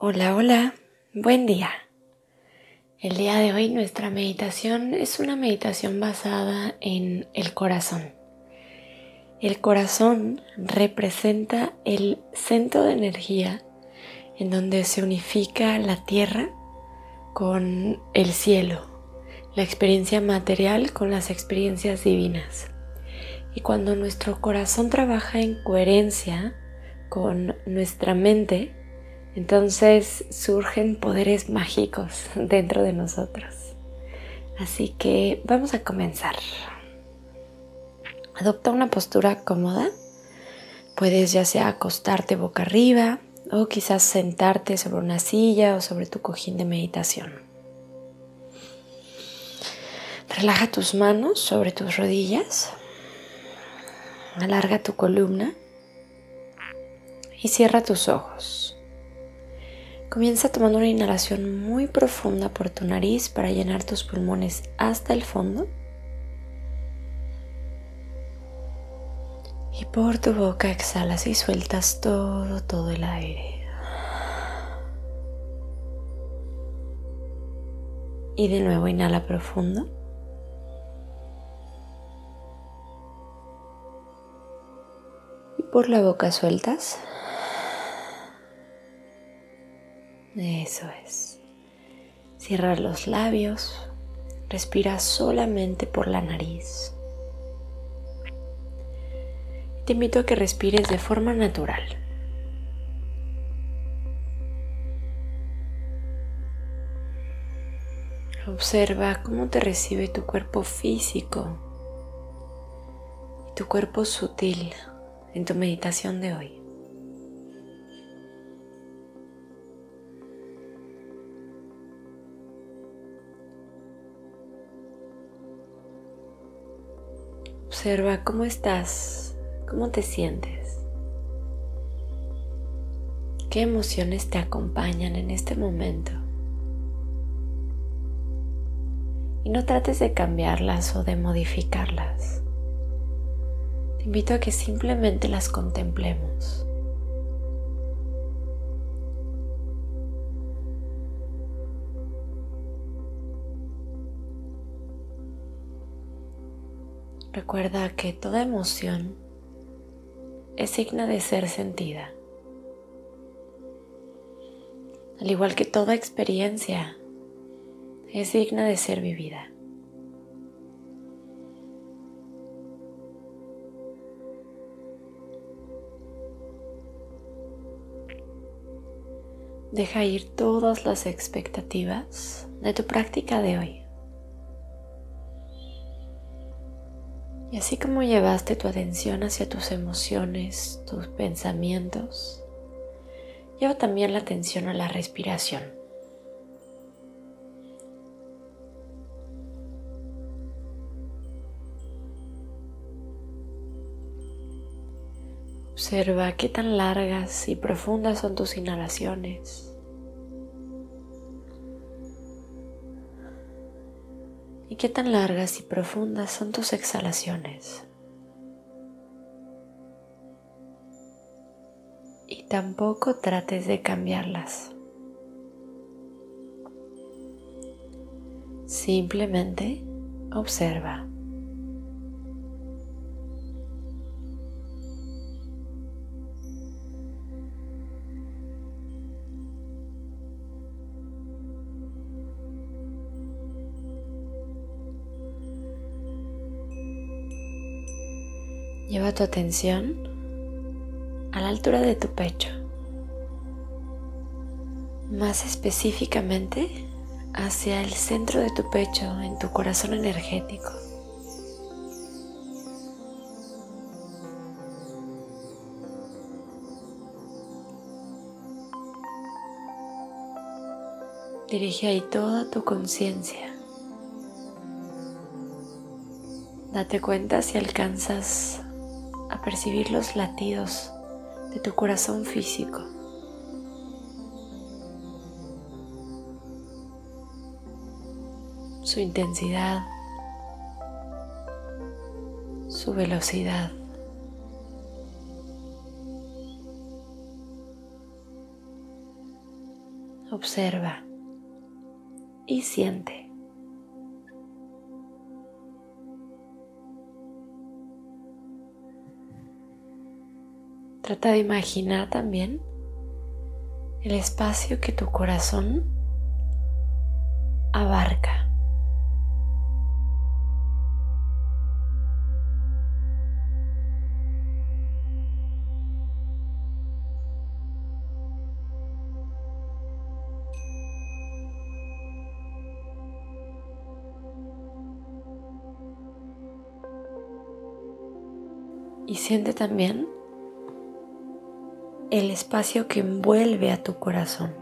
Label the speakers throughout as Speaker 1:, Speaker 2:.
Speaker 1: Hola, hola, buen día. El día de hoy nuestra meditación es una meditación basada en el corazón. El corazón representa el centro de energía en donde se unifica la tierra con el cielo, la experiencia material con las experiencias divinas. Y cuando nuestro corazón trabaja en coherencia con nuestra mente, entonces surgen poderes mágicos dentro de nosotros. Así que vamos a comenzar. Adopta una postura cómoda. Puedes ya sea acostarte boca arriba o quizás sentarte sobre una silla o sobre tu cojín de meditación. Relaja tus manos sobre tus rodillas. Alarga tu columna y cierra tus ojos. Comienza tomando una inhalación muy profunda por tu nariz para llenar tus pulmones hasta el fondo. Y por tu boca exhalas y sueltas todo, todo el aire. Y de nuevo inhala profundo. Y por la boca sueltas. Eso es. Cierra los labios. Respira solamente por la nariz. Te invito a que respires de forma natural. Observa cómo te recibe tu cuerpo físico y tu cuerpo sutil en tu meditación de hoy. Observa cómo estás ¿Cómo te sientes? ¿Qué emociones te acompañan en este momento? Y no trates de cambiarlas o de modificarlas. Te invito a que simplemente las contemplemos. Recuerda que toda emoción es digna de ser sentida. Al igual que toda experiencia, es digna de ser vivida. Deja ir todas las expectativas de tu práctica de hoy. Y así como llevaste tu atención hacia tus emociones, tus pensamientos, lleva también la atención a la respiración. Observa qué tan largas y profundas son tus inhalaciones. Y qué tan largas y profundas son tus exhalaciones. Y tampoco trates de cambiarlas. Simplemente observa. Lleva tu atención a la altura de tu pecho, más específicamente hacia el centro de tu pecho, en tu corazón energético. Dirige ahí toda tu conciencia. Date cuenta si alcanzas a percibir los latidos de tu corazón físico. Su intensidad, su velocidad. Observa y siente. Trata de imaginar también el espacio que tu corazón abarca. Y siente también el espacio que envuelve a tu corazón.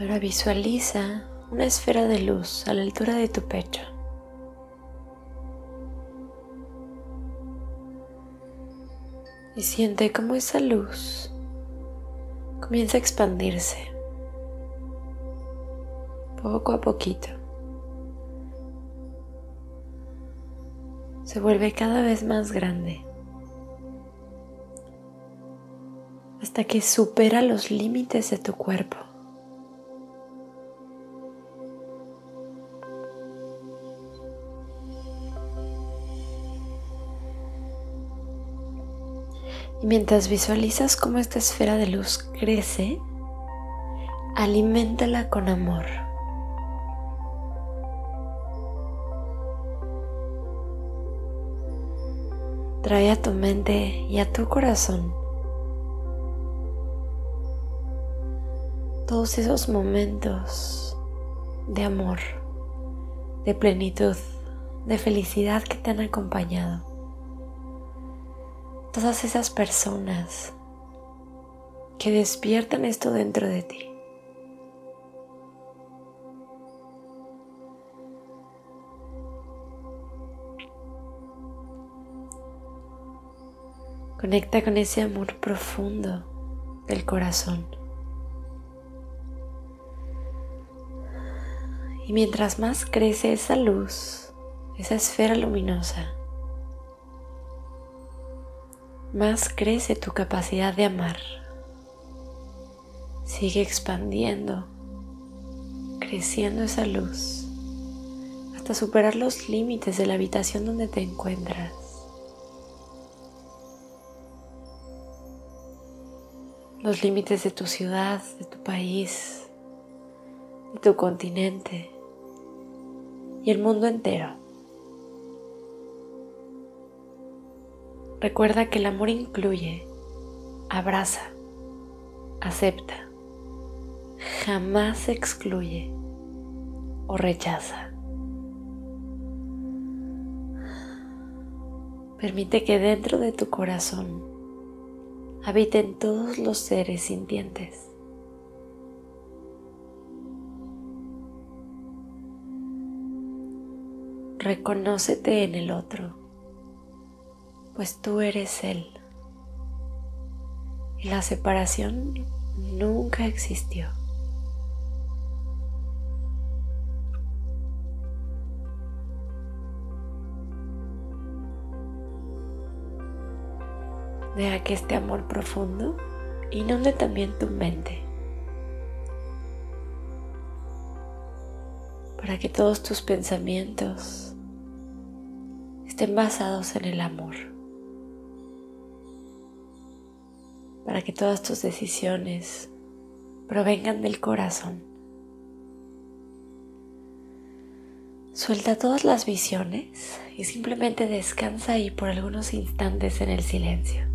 Speaker 1: Ahora visualiza una esfera de luz a la altura de tu pecho. Y siente cómo esa luz comienza a expandirse poco a poquito. Se vuelve cada vez más grande hasta que supera los límites de tu cuerpo. Mientras visualizas cómo esta esfera de luz crece, aliméntala con amor. Trae a tu mente y a tu corazón todos esos momentos de amor, de plenitud, de felicidad que te han acompañado todas esas personas que despiertan esto dentro de ti. Conecta con ese amor profundo del corazón. Y mientras más crece esa luz, esa esfera luminosa, más crece tu capacidad de amar. Sigue expandiendo, creciendo esa luz hasta superar los límites de la habitación donde te encuentras. Los límites de tu ciudad, de tu país, de tu continente y el mundo entero. Recuerda que el amor incluye, abraza, acepta, jamás excluye o rechaza. Permite que dentro de tu corazón habiten todos los seres sintientes. Reconócete en el otro pues tú eres Él. Y la separación nunca existió. Deja que este amor profundo inunde también tu mente. Para que todos tus pensamientos estén basados en el amor. Para que todas tus decisiones provengan del corazón. Suelta todas las visiones y simplemente descansa ahí por algunos instantes en el silencio.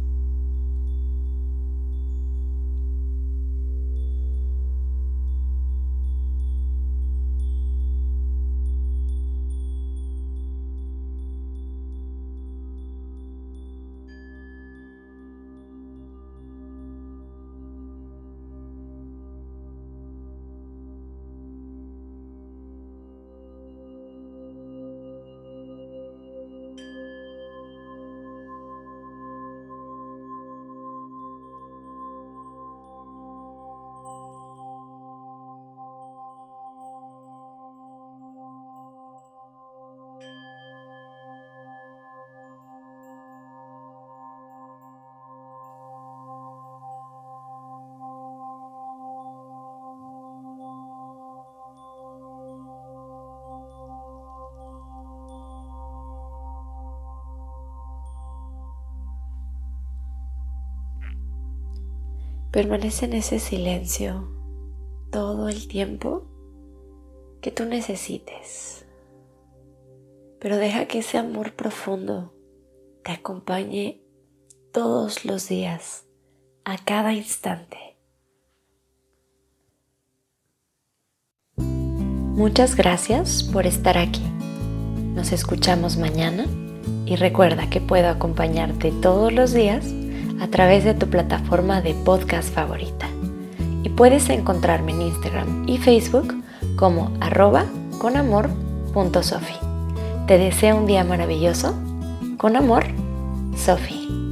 Speaker 1: Permanece en ese silencio todo el tiempo que tú necesites. Pero deja que ese amor profundo te acompañe todos los días, a cada instante. Muchas gracias por estar aquí. Nos escuchamos mañana y recuerda que puedo acompañarte todos los días a través de tu plataforma de podcast favorita. Y puedes encontrarme en Instagram y Facebook como arroba conamor.sofi. Te deseo un día maravilloso. Con amor, Sofi.